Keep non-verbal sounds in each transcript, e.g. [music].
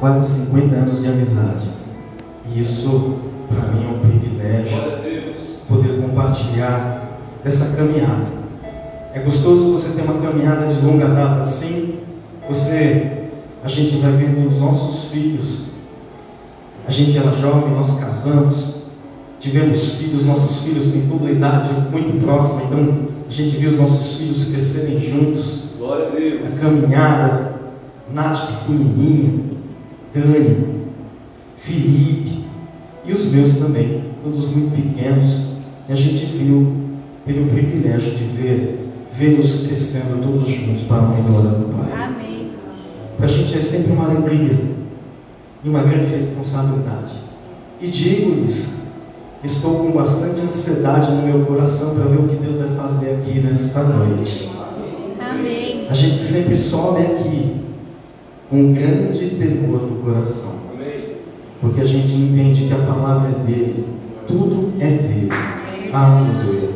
quase 50 anos de amizade. E isso, para mim, é um privilégio poder compartilhar essa caminhada. É gostoso você ter uma caminhada de longa data assim. Você, a gente vai vendo os nossos filhos. A gente era jovem, nós casamos, tivemos filhos, nossos filhos têm toda a idade muito próxima, então a gente viu os nossos filhos crescerem juntos. Glória a Deus. A caminhada, Nath pequenininha, Tânia, Felipe e os meus também, todos muito pequenos. E a gente viu, teve o privilégio de ver, vê-los crescendo todos juntos para a glória do Pai. Amém. Para a gente é sempre uma alegria e uma grande responsabilidade. E digo-lhes, estou com bastante ansiedade no meu coração para ver o que Deus vai fazer aqui nesta noite. Amém. A gente sempre sobe aqui com grande temor no coração, Amém. porque a gente entende que a palavra é dele, tudo é dele. Aleluia.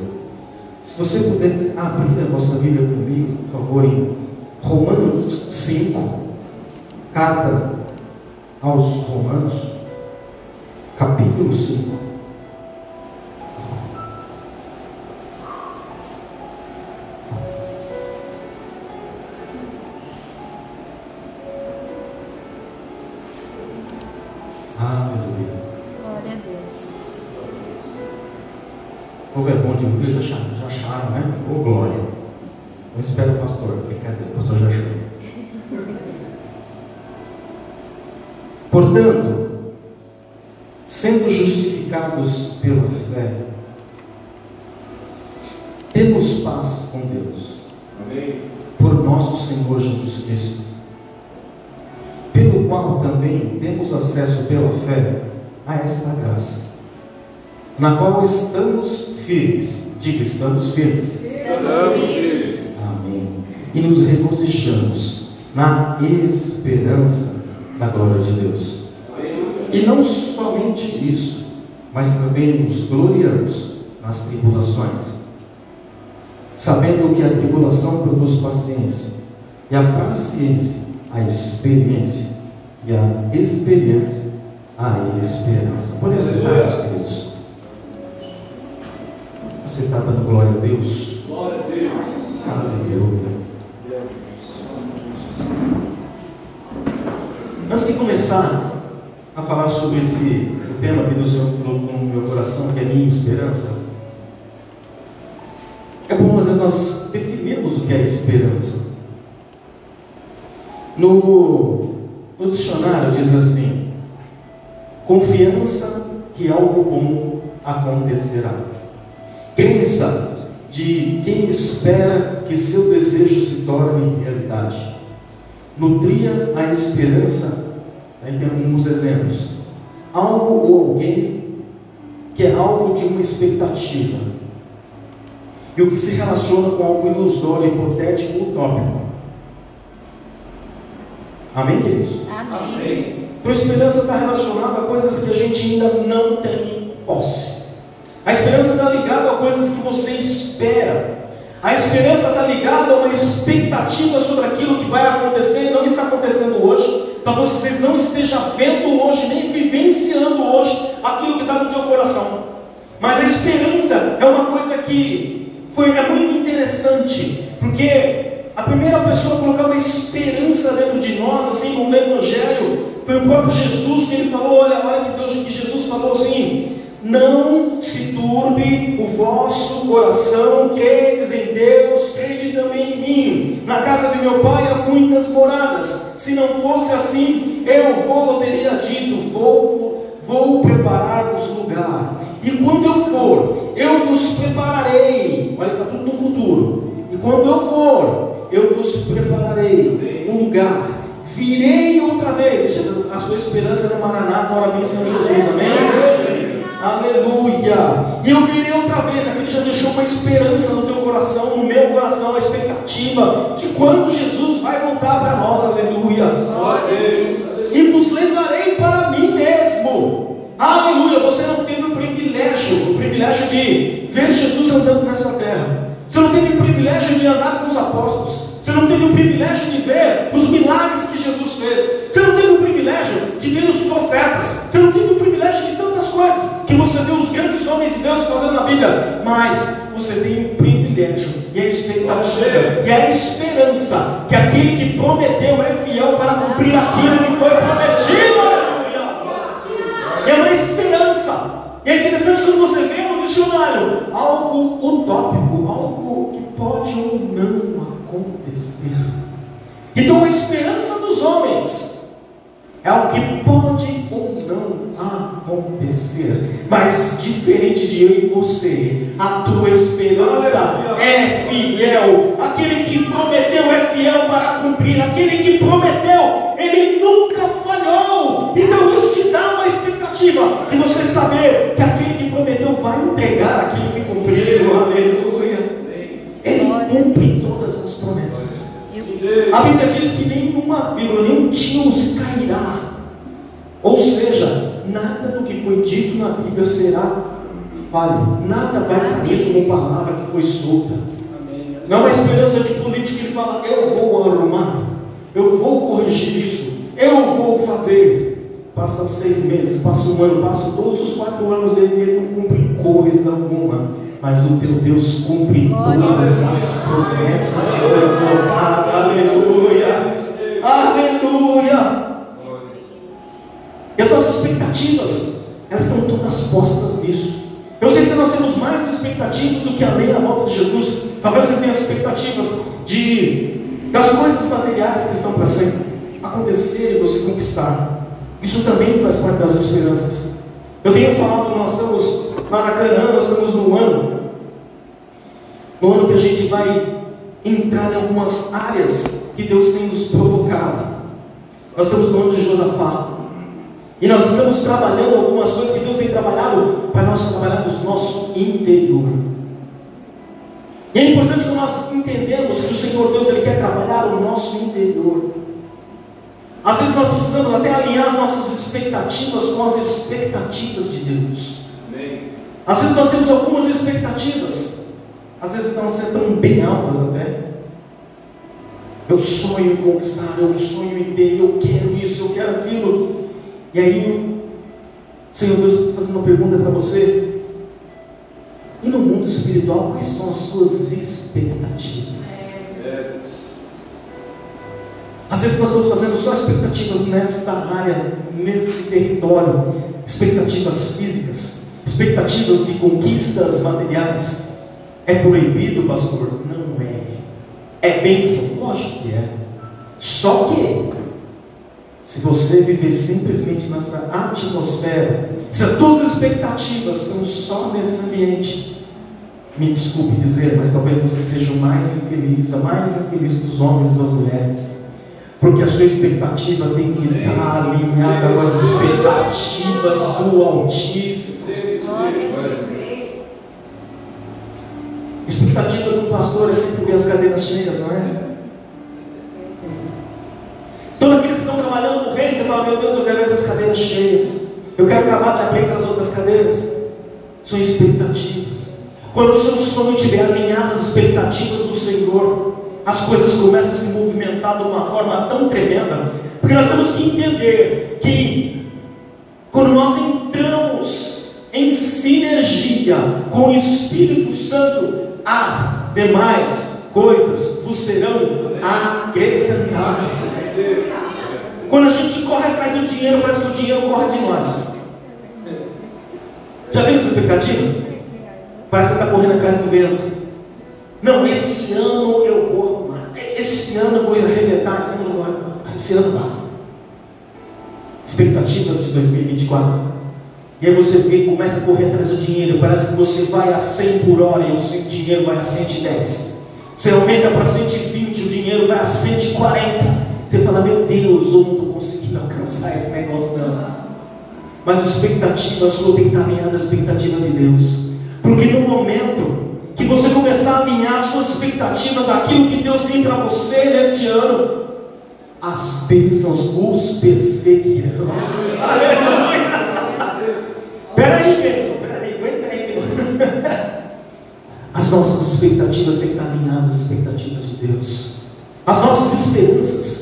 Se você puder abrir a vossa Bíblia comigo, por favor, em Romanos 5, carta aos Romanos, capítulo 5. Bom de Bíblia, já acharam, já acharam, né? Ô glória. Eu espero o pastor. Brincadeira, o pastor já achou. Portanto, sendo justificados pela fé, temos paz com Deus, Amém. por nosso Senhor Jesus Cristo, pelo qual também temos acesso pela fé a esta graça, na qual estamos firmes. Diga, estamos firmes. Estamos vivos. Amém. E nos regozijamos na esperança da glória de Deus. E não somente isso, mas também nos gloriamos nas tribulações, sabendo que a tribulação produz paciência, e a paciência, a experiência, e a experiência, a esperança. Pode sentar, meus queridos. Você está dando glória a Deus? Glória a Deus. Aleluia. Antes de começar a falar sobre esse tema que Deus colocou no meu coração, que é minha esperança, é bom nós definirmos o que é esperança. No, no dicionário diz assim: confiança que algo bom acontecerá. Crença de quem espera que seu desejo se torne realidade. Nutria a esperança, aí tem alguns exemplos. Algo ou alguém que é alvo de uma expectativa. E o que se relaciona com algo ilusório, hipotético, utópico. Amém, queridos? Amém. Amém. Então a esperança está relacionada a coisas que a gente ainda não tem posse. A esperança está ligada a coisas que você espera. A esperança está ligada a uma expectativa sobre aquilo que vai acontecer e não está acontecendo hoje. Talvez vocês não estejam vendo hoje, nem vivenciando hoje aquilo que está no teu coração. Mas a esperança é uma coisa que foi, é muito interessante, porque a primeira pessoa a colocar uma esperança dentro de nós, assim como no Evangelho, foi o próprio Jesus que ele falou, olha, olha que Deus que Jesus falou assim, não se turbe o vosso coração, credes em Deus, crede também em mim. Na casa de meu pai há muitas moradas. Se não fosse assim, eu vou, teria dito, vou, vou preparar-vos lugar. E quando eu for, eu vos prepararei. Olha, está tudo no futuro. E quando eu for, eu vos prepararei um lugar. Virei outra vez. A sua esperança no Maraná, na hora vem Senhor Jesus. Amém? Aleluia! E eu virei outra vez, aquele já deixou uma esperança no teu coração, no meu coração, a expectativa de quando Jesus vai voltar para nós, aleluia! E vos levarei para mim mesmo, aleluia! Você não teve o privilégio, o privilégio de ver Jesus andando nessa terra, você não teve o privilégio de andar com os apóstolos, você não teve o privilégio de ver os milagres que Jesus fez, você não teve o privilégio de ver os profetas. Você não teve o privilégio de tantas coisas que você vê os grandes homens de Deus fazendo na Bíblia. Mas você tem o privilégio e a expectativa e a esperança que aquele que prometeu é fiel para cumprir aquilo que foi prometido. É uma esperança. E é interessante quando você vê no dicionário algo utópico, algo que pode ou não acontecer. Então a esperança dos homens é algo que pode ou não acontecer. Mas diferente de eu e você, a tua esperança é fiel. Aquele que prometeu é fiel para cumprir. Aquele que prometeu, ele nunca falhou. Então isso te dá uma expectativa de você saber que aquele que prometeu vai entregar aquilo que cumpriu. Aleluia. Ele cumpre todas as promessas. A Bíblia diz que nenhuma vírgula, nenhum tio se cairá. Ou seja, nada do que foi dito na Bíblia será falho. Nada vai cair como palavra que foi solta. Não é uma esperança de político que ele fala, eu vou arrumar, eu vou corrigir isso, eu vou fazer. Passa seis meses, passa um ano, passa todos os quatro anos dele ele não cumpre coisa alguma. Mas o teu Deus cumpre todas as promessas que foi colocado. Aleluia! Aleluia! E as nossas expectativas, elas estão todas postas nisso. Eu sei que nós temos mais expectativas do que a lei à volta de Jesus. Talvez você tenha expectativas de das coisas materiais que estão para sempre acontecer e você conquistar. Isso também faz parte das esperanças. Eu tenho falado, nós estamos Maracanã, nós estamos no ano, no ano que a gente vai entrar em algumas áreas que Deus tem nos provocado. Nós estamos no ano de Josafá. E nós estamos trabalhando algumas coisas que Deus tem trabalhado para nós trabalharmos nosso interior. E é importante que nós entendamos que o Senhor Deus ele quer trabalhar o nosso interior. Às vezes nós precisamos até alinhar as nossas expectativas com as expectativas de Deus. Às vezes nós temos algumas expectativas, às vezes estão sendo bem altas até. Eu sonho em conquistar, eu sonho em ter, eu quero isso, eu quero aquilo. E aí, Senhor Deus está fazendo uma pergunta para você. E no mundo espiritual, quais são as suas expectativas? Às vezes nós estamos fazendo só expectativas nesta área, nesse território, expectativas físicas, expectativas de conquistas materiais. É proibido, pastor? Não é. É bênção? Lógico que é. Só que, se você viver simplesmente nessa atmosfera, se as tuas expectativas estão só nesse ambiente, me desculpe dizer, mas talvez você seja o mais infeliz, a mais infeliz dos homens e das mulheres. Porque a sua expectativa tem que estar alinhada com as expectativas do Altíssimo. Expectativa um pastor é sempre ver as cadeiras cheias, não é? Todos aqueles que estão trabalhando no reino, você fala, meu Deus, eu quero essas cadeiras cheias. Eu quero acabar de abrir as outras cadeiras. São expectativas. Quando o seu sonho estiver alinhado às expectativas do Senhor, as coisas começam a se movimentar de uma forma tão tremenda. Porque nós temos que entender que quando nós entramos em sinergia com o Espírito Santo, as demais coisas vos serão acrescentadas. Quando a gente corre atrás do dinheiro, parece que o dinheiro corre de nós. Já tem essa expectativa? Parece que está correndo atrás do vento. Não, esse ano eu vou arrumar. Esse ano eu vou arrebentar. Esse ano eu vou. Esse ano vai. Expectativas de 2024. E aí você vê, começa a correr atrás do dinheiro. Parece que você vai a 100 por hora e o seu dinheiro vai a 110. Você aumenta para 120, alcançar esse negócio não. Mas a expectativa sua tem que estar alinhada às expectativas de Deus. Porque no momento que você começar a alinhar suas expectativas àquilo que Deus tem para você neste ano, as bênçãos os perseguirão. Aleluia! Peraí, bênção, peraí, aguenta aí. As nossas expectativas têm que estar alinhadas às expectativas de Deus. As nossas esperanças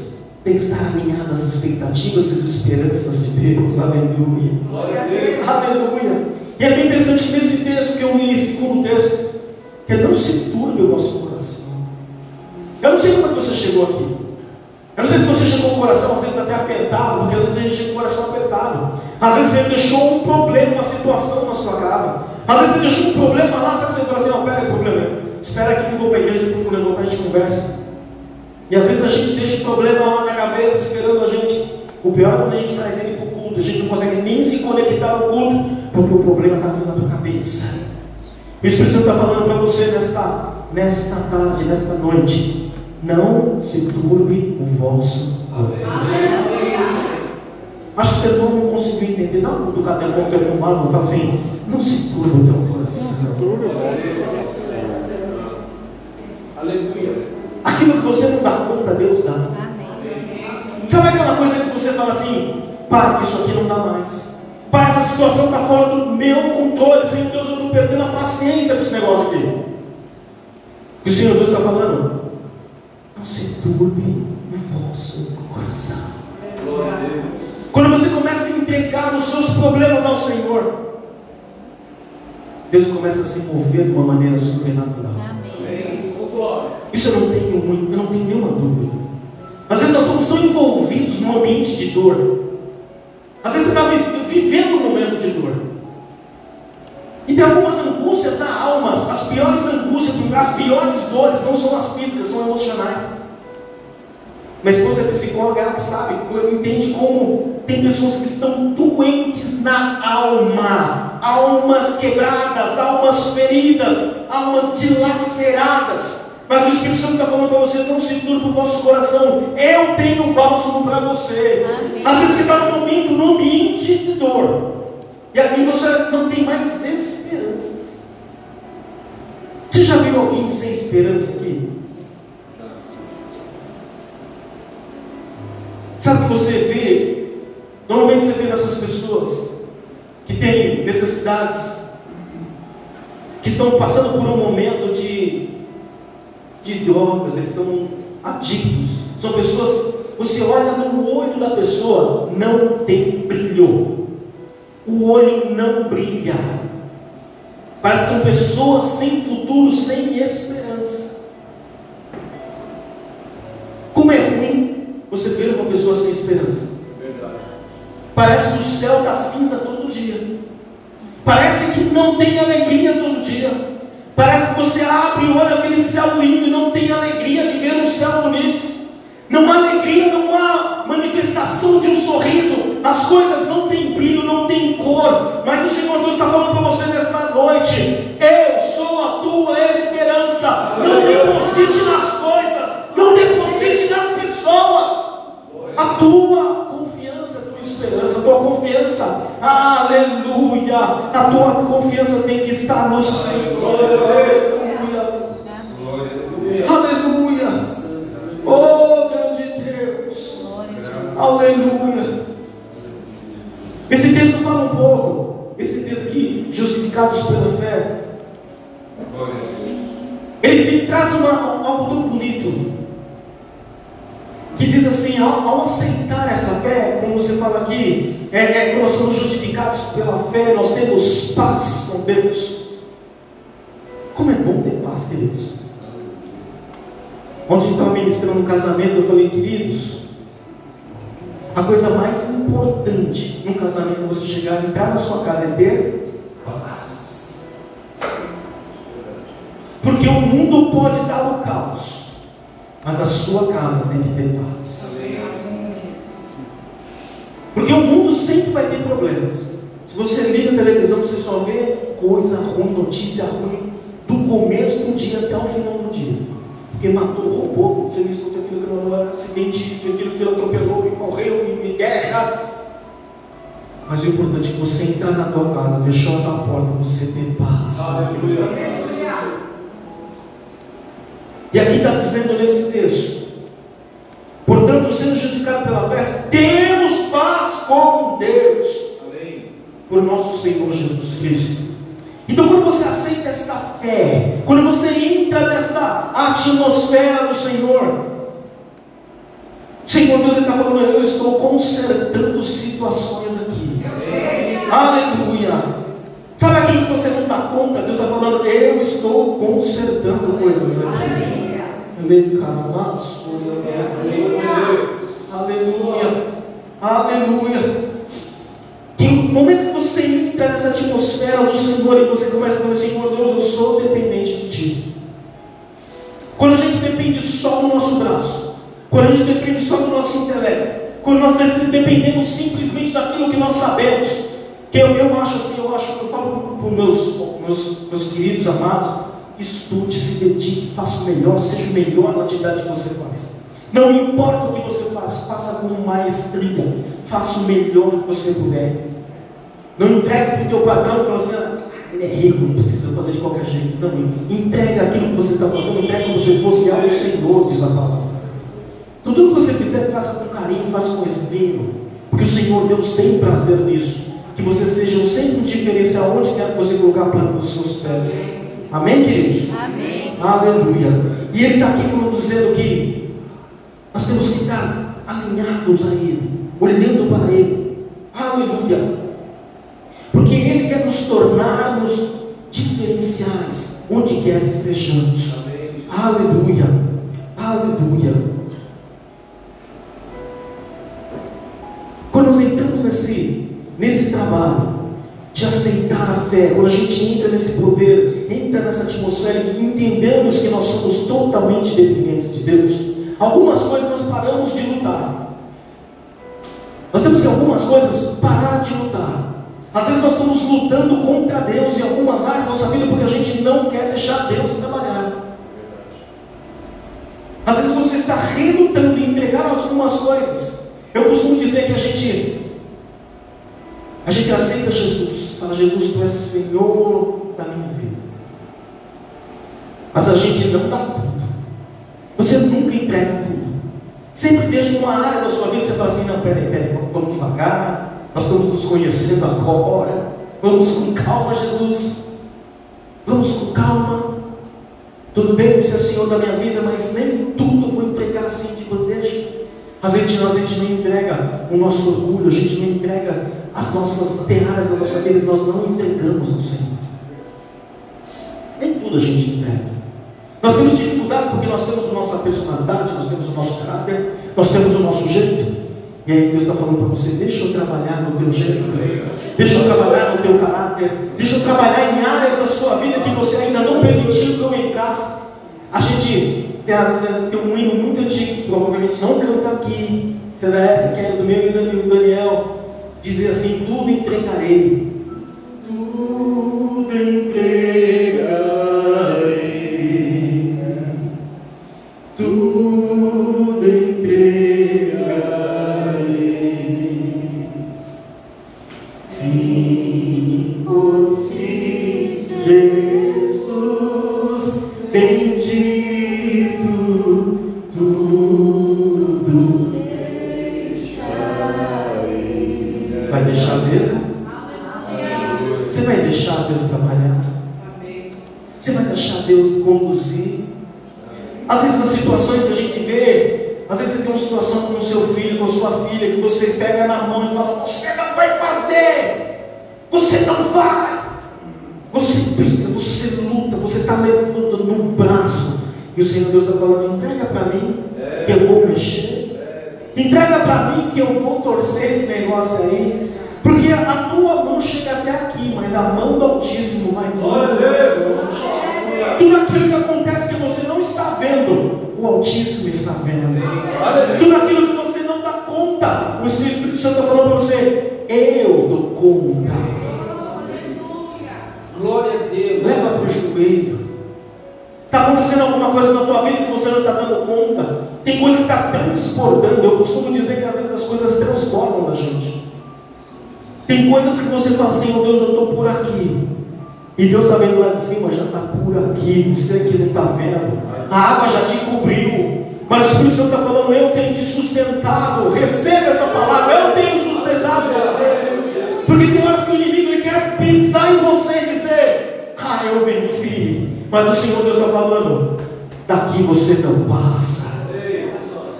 tem que estar alinhado às expectativas e às esperanças de Deus. Aleluia. Glória a Deus. Aleluia. E é bem interessante que nesse texto que eu li, segundo texto, que é não se turbe o vosso coração. Eu não sei como é que você chegou aqui. Eu não sei se você chegou com o coração às vezes até apertado, porque às vezes a gente chega com o coração apertado. Às vezes você deixou um problema, uma situação na sua casa. Às vezes você deixou um problema lá, sabe que você fala assim, não, pera aí, problema. Espera aqui que eu vou para a igreja, depois quando eu voltar a gente conversa. E às vezes a gente deixa o problema lá na gaveta esperando a gente. O pior é quando a gente traz ele para o culto, a gente não consegue nem se conectar no culto, porque o problema está vindo na tua cabeça. E o Espírito Santo está falando para você nesta, nesta tarde, nesta noite. Não se turbe o vosso coração. Acho que você não conseguiu entender. Dá um cutucado no teu irmão, fala assim: não se turbe o teu coração. Aleluia. Aquilo que você não dá conta, Deus dá. Amém. Sabe aquela coisa que você fala assim, pai, isso aqui não dá mais. Pai, essa situação está fora do meu controle. Senhor Deus, eu estou perdendo a paciência com esse negócio aqui. E o Senhor Deus está falando, não se turbe o vosso coração. Glória a Deus. Quando você começa a entregar os seus problemas ao Senhor, Deus começa a se mover de uma maneira sobrenatural. Isso eu não tenho muito, eu não tenho nenhuma dúvida. Às vezes nós estamos tão envolvidos num ambiente de dor. Às vezes você está vi- vivendo um momento de dor. E tem algumas angústias na alma, as piores angústias, as piores dores não são as físicas, são emocionais. Minha esposa é psicóloga, ela que sabe, entende como tem pessoas que estão doentes na alma, almas quebradas, almas feridas, almas dilaceradas. Mas o Espírito Santo está falando para você: não se turbe o vosso coração, eu tenho bálsamo para você. Amém. Às vezes você está num momento, num ambiente de dor, e aí você não tem mais esperanças. Você já viu alguém sem esperança aqui? Sabe o que você vê? Normalmente você vê nessas pessoas que têm necessidades, que estão passando por um momento de, de drogas, eles estão adictos. São pessoas, você olha no olho da pessoa, não tem brilho. O olho não brilha. Parece que são pessoas sem futuro, sem esperança. Como é ruim você ver uma pessoa sem esperança. Verdade. Parece que o céu está cinza todo dia. Parece que não tem alegria todo dia. Parece que você abre e olha aquele céu lindo e não tem alegria de ver um céu bonito. Não há alegria, não há manifestação de um sorriso. As coisas não têm brilho, não têm cor. Mas o Senhor Deus está falando para você nesta noite: Eu sou a tua esperança. Não deposite nas coisas, não deposite nas pessoas. A tua confiança, a tua esperança, a tua confiança, aleluia, a tua confiança tem que estar no Senhor, aleluia. Aleluia. oh grande Deus. aleluia. Esse texto fala um pouco, esse texto aqui, justificados pela fé, ele traz uma, algo tão bonito, que diz assim, ao, ao aceitar essa fé, como você fala aqui, é, é que nós somos justificados pela fé, nós temos paz com Deus. Como é bom ter paz, queridos. Ontem a gente estava ministrando um casamento, eu falei, queridos, a coisa mais importante num casamento é você chegar, entrar na sua casa e ter paz. Porque o mundo pode dar o caos, mas a sua casa tem que ter paz. Porque o mundo sempre vai ter problemas. Se você liga a televisão, você só vê coisa ruim, notícia ruim, do começo do dia até o final do dia. Porque matou, roubou, não sei isso, não aquilo, aquilo, aquilo, acidente, isso, aquilo, aquilo, atropelou, e morreu, e guerra. Mas o importante é que você entrar na tua casa, fechou a tua porta, você ter paz. Aleluia. E aqui está dizendo nesse texto: portanto, sendo justificado pela fé, temos paz com Deus, Amém. por nosso Senhor Jesus Cristo. Então, quando você aceita esta fé, quando você entra nessa atmosfera do Senhor, Senhor Deus, está falando, eu estou consertando situações aqui. Aleluia. Sabe aquilo que você não dá conta? Deus está falando, eu estou consertando coisas aqui. Aleluia. Aleluia. Que no momento que você entra nessa atmosfera do Senhor e você começa a falar, Senhor Deus, eu sou dependente de Ti. Quando a gente depende só do nosso braço, quando a gente depende só do nosso intelecto, quando nós dependemos simplesmente daquilo que nós sabemos, eu, eu acho assim, eu acho, eu falo os meus, meus, meus queridos amados, estude, se dedique, faça o melhor, seja o melhor na atividade que você faz. Não importa o que você faz, faça com maestria, faça o melhor que você puder. Não entregue para o teu patrão e fala assim, ah, ele é rico, não precisa fazer de qualquer jeito. Não, entregue aquilo que você está fazendo, entregue como se fosse ao Senhor, diz a palavra. Tudo que você fizer, faça com carinho, faça com esmero, porque o Senhor Deus tem prazer nisso. Que você seja sempre um diferencial onde quer que você colocar a planta dos seus pés. Amém, queridos? Amém. Aleluia. E ele está aqui falando, dizendo que nós temos que estar alinhados a Ele, olhando para Ele. Aleluia. Porque Ele quer nos tornarmos diferenciais, onde quer que estejamos. Aleluia. Aleluia. Quando nós entramos nesse, nesse trabalho, de aceitar a fé, quando a gente entra nesse poder, entra nessa atmosfera e entendemos que nós somos totalmente dependentes de Deus, algumas coisas nós paramos de lutar. Nós temos que algumas coisas parar de lutar. Às vezes nós estamos lutando contra Deus em algumas áreas da nossa vida porque a gente não quer deixar Deus trabalhar. Às vezes você está relutando em entregar algumas coisas. Eu costumo dizer que a gente a gente aceita Jesus, fala Jesus, tu és Senhor da minha vida. Mas a gente não dá tudo. Você nunca entrega tudo. Sempre deixa uma área da sua vida você fala assim, não, peraí, peraí, vamos devagar nós estamos nos conhecendo agora. Vamos com calma, Jesus. Vamos com calma. Tudo bem, você é Senhor da minha vida, mas nem tudo vou entregar assim de bandeja. A gente, a gente não entrega o nosso orgulho, a gente não entrega as nossas terras da nossa vida, nós não entregamos ao Senhor. Nem tudo a gente entrega. Nós temos dificuldade porque nós temos nossa personalidade, nós temos o nosso caráter, nós temos o nosso jeito. E aí Deus está falando para você, deixa eu trabalhar no teu jeito, deixa eu trabalhar no teu caráter, deixa eu trabalhar em áreas da sua vida que você ainda não permitiu que eu entrasse. A gente tem, às vezes, tem um hino muito antigo, provavelmente não canta aqui, você é da época que era do meu amigo Daniel, dizia assim, tudo entregarei. Você está levando no braço. E o Senhor Deus está falando, entrega para mim, que eu vou mexer. Entrega para mim que eu vou torcer esse negócio aí. Porque a tua mão chega até aqui, mas a mão do Altíssimo vai longe. Tudo aquilo que acontece que você não está vendo, o Altíssimo está vendo. Tudo aquilo que você não dá conta, o Espírito Santo está falando para você, eu dou conta. Está acontecendo alguma coisa na tua vida que você não está dando conta. Tem coisa que está transbordando. Eu costumo dizer que às vezes as coisas transbordam da gente. Tem coisas que você fala assim, oh Deus, eu estou por aqui. E Deus está vendo lá de cima, já está por aqui. Você que não está vendo. A água já te cobriu. Mas o Espírito Santo está falando, eu tenho te sustentado. Receba essa palavra, eu tenho sustentado você. Porque tem horas que o inimigo ele quer pisar em você ah, eu venci. Mas o Senhor Deus está falando, daqui você não passa.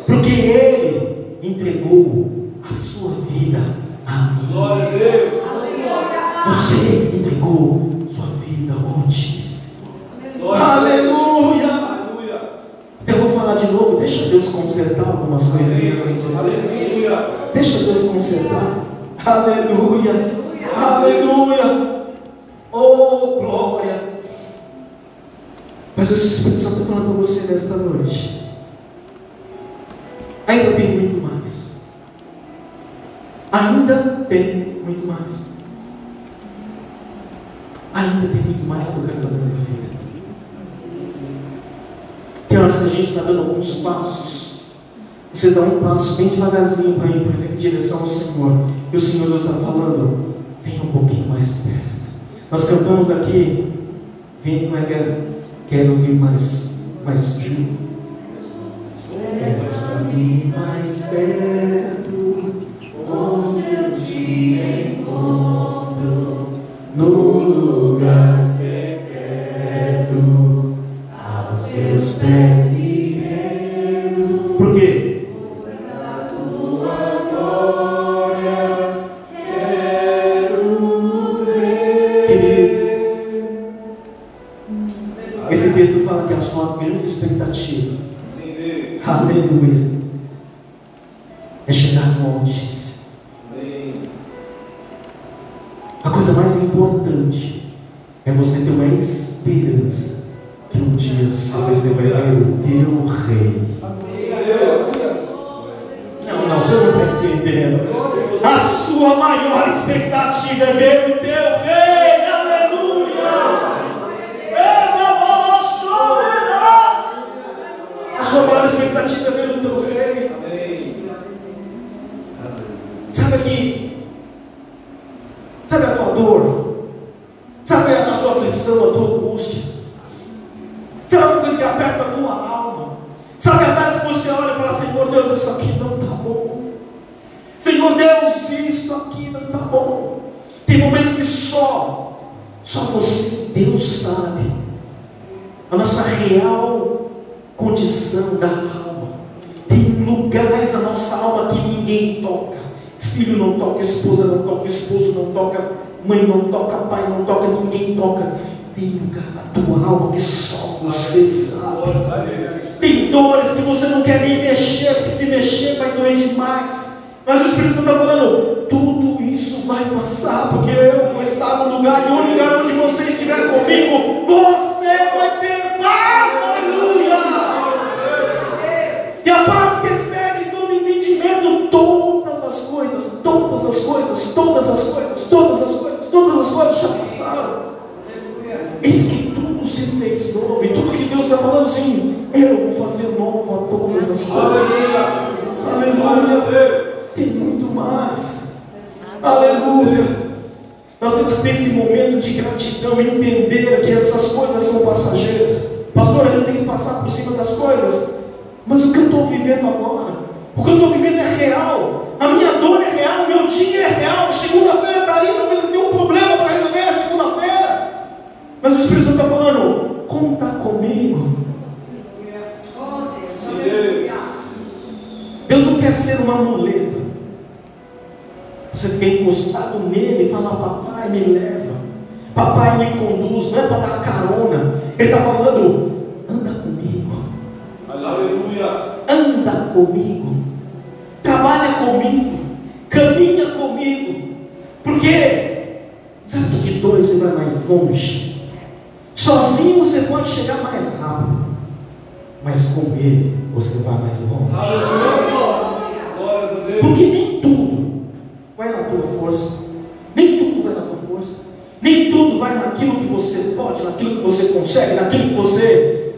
Porque Ele vida a mim. Glória a Deus. Você entregou sua vida ao Altíssimo. A. Aleluia! Aleluia. Eu vou falar de novo, deixa Deus consertar algumas coisinhas em você. Aleluia. Deixa Deus consertar. Aleluia! Aleluia! Oh, glória! Mas o Espírito Santo está falando para você nesta noite. Ainda tem muito mais. Ainda tem muito mais. Ainda tem muito mais que eu quero fazer na minha vida. Tem horas que a gente está dando alguns passos. Você dá um passo bem devagarzinho para ir em direção ao Senhor. E o Senhor Deus está falando, venha um pouquinho mais perto. Nós cantamos aqui, vem, mas quero, quero vir mais, mais junto. Vem mais perto, aflição, a tua angústia? Sabe alguma coisa que aperta a tua alma? Sabe as áreas que você olha e fala, Senhor Deus, isso aqui não está bom. Senhor Deus, isto aqui não está bom. Tem momentos que só, só você, Deus sabe. A nossa real condição da alma. Tem lugares na nossa alma que ninguém toca. Filho não toca, esposa não toca, esposo não toca, mãe não toca, pai não toca, ninguém toca. Tem lugar na tua alma que só você sabe. Tem dores que você não quer nem mexer, porque se mexer vai doer demais. Mas o Espírito Santo está falando, tudo isso vai passar, porque eu vou estar no lugar, e o lugar onde você estiver comigo, você vai ter paz, aleluia! E a paz que excede todo entendimento, todas as coisas, todas as coisas, todas as coisas, todas as coisas, todas as coisas já passaram. Eis que tudo se fez novo, e tudo que Deus está falando assim, eu vou fazer novo a todas as coisas. Aleluia! Tem muito mais. Aleluia! Nós temos que ter esse momento de gratidão, entender que essas coisas são passageiras. Pastor, gente tem que passar por cima das coisas. Mas o que eu estou vivendo agora, o que eu estou vivendo é real. A minha dor é real, meu dia é real. Segunda-feira está ali, talvez você tenha um problema para resolver a segunda-feira. Mas o Espírito Santo está falando, conta comigo. Deus não quer ser uma muleta. Você fica encostado nele e fala, papai me leva, papai me conduz, não é para dar carona. Ele está falando, anda comigo, Aleluia. anda comigo, trabalha comigo, caminha comigo. Porque, sabe o que de dois você vai mais longe? Sozinho você pode chegar mais rápido, mas com ele você vai mais longe. Porque nem tudo vai na tua força, nem tudo vai na tua força, nem tudo vai naquilo que você pode, naquilo que você consegue, naquilo que você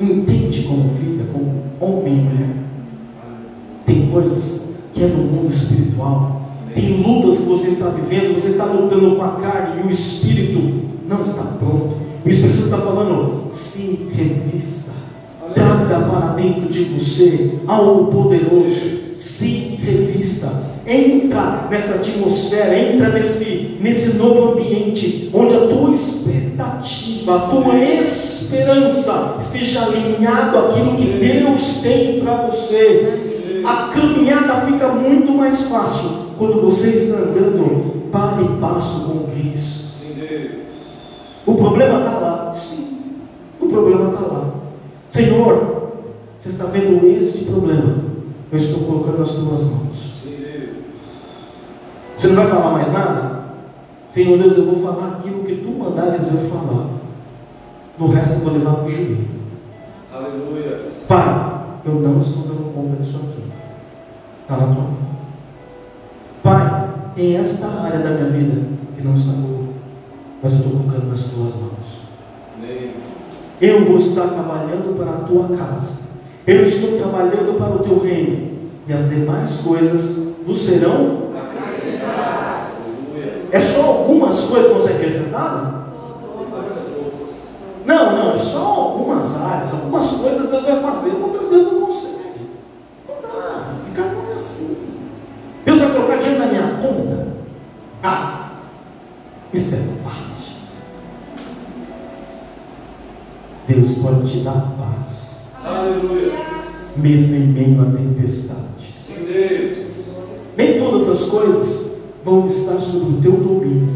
entende como vida, como homem e mulher. Tem coisas que é no mundo espiritual, tem lutas que você está vivendo, você está lutando com a carne e o espírito não está pronto. O Espírito Santo está falando, se revista, traga para dentro de você algo poderoso, se revista, entra nessa atmosfera, entra nesse, nesse novo ambiente, onde a tua expectativa, a tua esperança esteja alinhado àquilo que Deus tem para você. A caminhada fica muito mais fácil quando você está andando para e passo com Cristo. O problema está lá. Sim, o problema está lá. Senhor, você está vendo este problema? Eu estou colocando nas tuas mãos. Você não vai falar mais nada? Senhor Deus, eu vou falar aquilo que tu mandares eu falar. No resto eu vou levar para o joelho. Aleluia. Pai, eu não estou dando conta disso aqui. Está na tua mão. Em esta área da minha vida que não está boa, mas eu estou colocando nas tuas mãos. Eu vou estar trabalhando para a tua casa. Eu estou trabalhando para o teu reino. E as demais coisas vos serão. É só algumas coisas que vão ser acrescentadas? Não, não, é só algumas áreas, algumas coisas Deus vai fazer, outras Deus não consegue. Não dá, fica não é assim. Deus vai colocar dinheiro na minha conta? Ah, isso é fácil. Deus pode te dar paz, Aleluia. mesmo em meio à tempestade. Sim, Deus. Nem todas as coisas vão estar sob o teu domínio.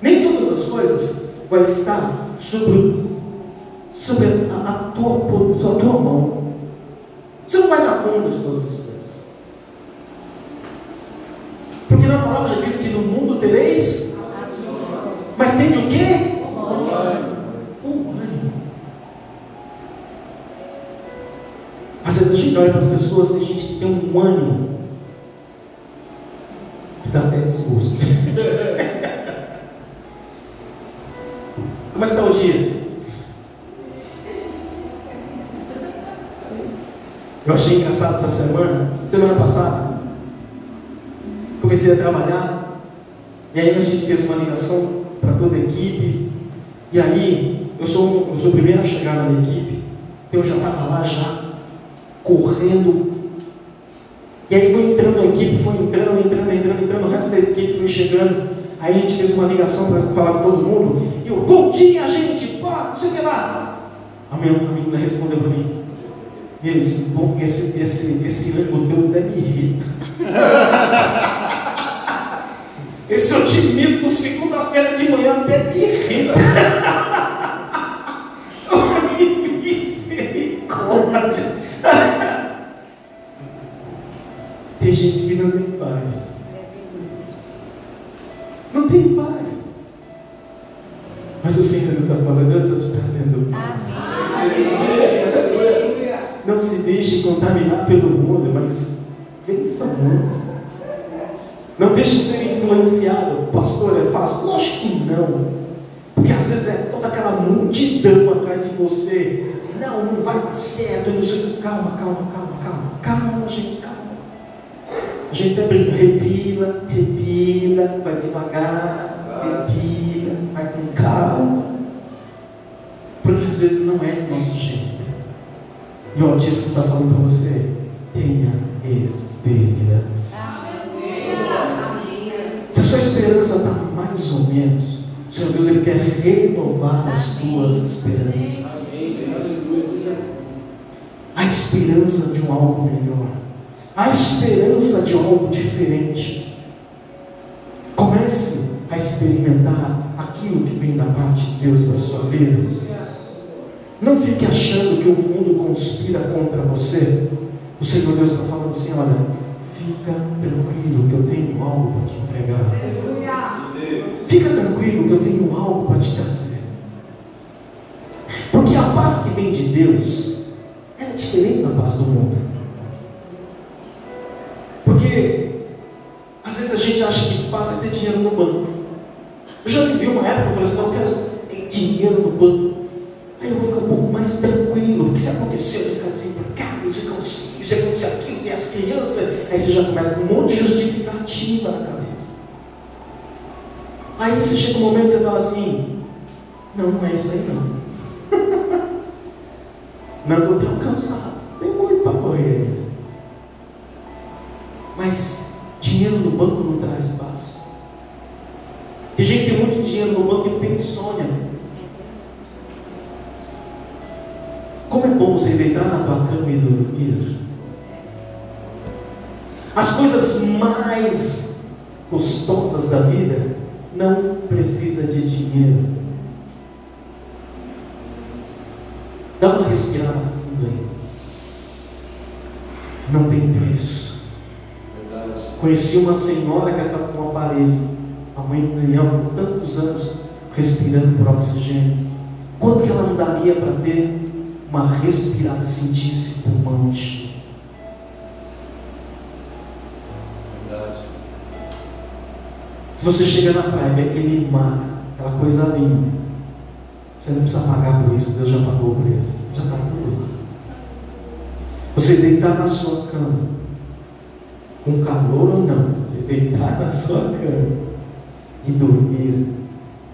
Nem todas as coisas vão estar sobre, sobre a, a tua, a tua mão. Você não vai dar conta de todas as coisas. Porque na palavra já diz que no mundo tereis, mas tem de o quê? Um ânimo. Às vezes a gente olha para as pessoas, tem gente que tem um ânimo que dá até desgosto. [laughs] Como é que está dia? Eu achei engraçado essa semana, semana passada, comecei a trabalhar, e aí a gente fez uma ligação para toda a equipe, e aí eu sou, eu sou o primeiro a chegar na equipe, então eu já estava lá já, correndo, e aí foi entrando a equipe, foi entrando, entrando, entrando, entrando, o resto da equipe foi chegando. Aí a gente fez uma ligação para falar com todo mundo. E eu, bom dia, gente, pá, não sei o que lá. A minha menina respondeu para mim. Meu, esse, bom, esse, esse, esse ânimo teu até me irrita. Esse otimismo segunda-feira de manhã até me irrita. [laughs] Misericórdia. Tem gente que não tem paz. Não tem paz. Mas o Senhor está falando, eu estou te trazendo paz. Não se deixe contaminar pelo mundo, mas vença o mundo. Não deixe ser influenciado. Pastor, é fácil? Lógico que não. Porque às vezes é toda aquela multidão atrás de você. Não, não vai dar certo. Não sei. Calma, calma, calma, calma. Calma, gente, calma. A gente até brinca, repila, repila, vai devagar, repila, vai com calma. Porque às vezes não é nosso jeito. E o Altíssimo está falando para você, renovar as tuas esperanças. A esperança de um algo melhor. A esperança de algo diferente. Comece a experimentar aquilo que vem da parte de Deus para a sua vida. Não fique achando que o mundo conspira contra você. O Senhor Deus está falando assim: olha, fica tranquilo que eu tenho algo para te entregar. Fica tranquilo que eu tenho algo para te trazer. Porque a de Deus é diferente da paz do mundo. Porque às vezes a gente acha que paz é ter dinheiro no banco. Eu já vivi uma época eu falei assim, não, eu quero ter dinheiro no banco. Aí eu vou ficar um pouco mais tranquilo, porque se acontecer, eu ficar desempregado, se acontecer isso, se acontecer aquilo, tem as crianças, aí você já começa com um monte de justificativa na cabeça. Aí você chega um momento que você fala assim, não, não é isso aí não. Não, eu estou cansado, tem muito para correr ainda. Mas dinheiro no banco não traz paz. Tem gente que tem muito dinheiro no banco e tem insônia. Como é bom você deitar na tua cama e dormir. As coisas mais gostosas da vida não precisa de dinheiro. Dá uma respirada fundo aí. Não tem preço. Conheci uma senhora que estava com um aparelho. A mãe do Daniel ficou tantos anos respirando por oxigênio. Quanto que ela não daria para ter uma respirada, sentir esse pulmão. Se você chega na praia, vê aquele mar, aquela coisa linda, você não precisa pagar por isso, Deus já pagou o preço, já está tudo lá. Você deitar na sua cama, com calor ou não, você deitar na sua cama e dormir,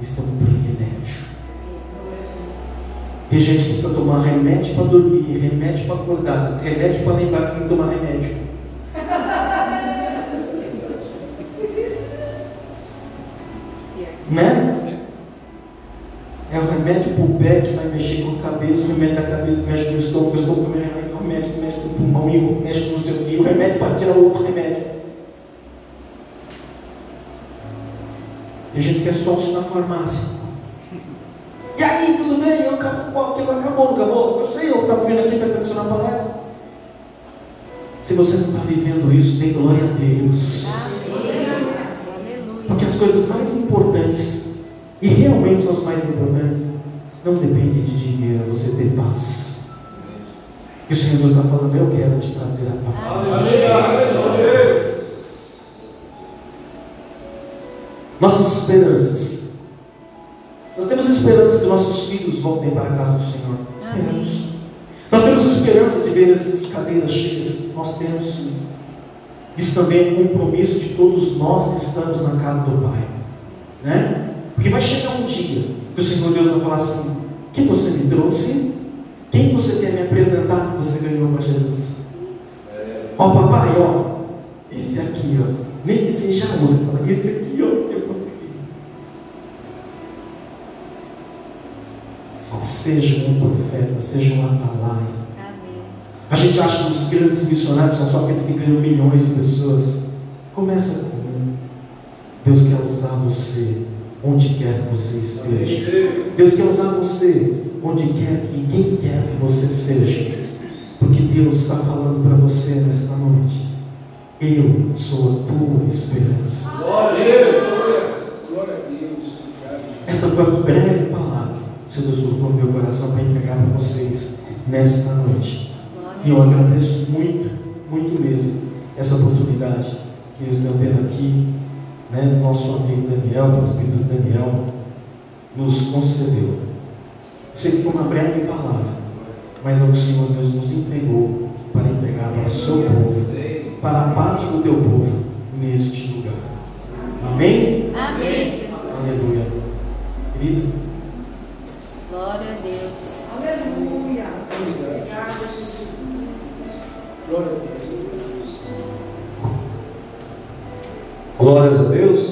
isso é um privilégio. Tem gente que precisa tomar remédio para dormir, remédio para acordar, remédio para lembrar que tem que tomar remédio. [laughs] Né? É o remédio para o pé que vai mexer com a cabeça, o remédio da cabeça mexe com o estômago, o estômago mexe com o remédio mexe com o pulmão, e mexe com não sei o quê, o remédio para tirar outro remédio. Tem gente que é sócio na farmácia. E aí, tudo bem? Eu acabou, aquilo acabou, não acabou? Eu sei, eu estava vindo aqui, faz tempo que você não aparece. Se você não está vivendo isso, dê glória a Deus. Porque as coisas mais importantes, e realmente são as mais importantes, não dependem de dinheiro, você ter paz. E o Senhor Deus está falando, eu quero te trazer a paz. Aleluia. Nossas esperanças. Nós temos esperança que nossos filhos voltem para a casa do Senhor. Temos. Nós temos esperança de ver essas cadeiras cheias. Nós temos sim. Isso também é um compromisso de todos nós que estamos na casa do Pai. Né? Porque vai chegar um dia que o Senhor Deus vai falar assim: Quem você me trouxe? Quem você quer me apresentar que você ganhou para Jesus? Ó, papai, ó, esse aqui, ó, nem que seja a música, fala, esse aqui, ó, eu consegui. Seja um profeta, seja um atalaia. Amém. A gente acha que os grandes missionários são só aqueles que ganham milhões de pessoas. Começa com um. Deus quer usar você onde quer que você esteja. Deus quer usar você onde quer que quem quer que você seja. Porque Deus está falando para você nesta noite. Eu sou a tua esperança. Glória a Deus. Deus. Esta foi a breve palavra que Deus colocou no meu coração para entregar para vocês nesta noite. E eu agradeço muito, muito mesmo essa oportunidade que eu estou tendo aqui, né, do nosso amigo Daniel, Espírito Daniel, nos concedeu. Sei que foi uma breve palavra, mas é o que o Senhor Deus nos entregou para entregar para o seu povo, para a parte do teu povo, neste lugar. Amém? Amém, Jesus. Aleluia. Querido, Glória a Deus. Aleluia. Obrigado, Jesus. Glória a Deus. Glórias a Deus.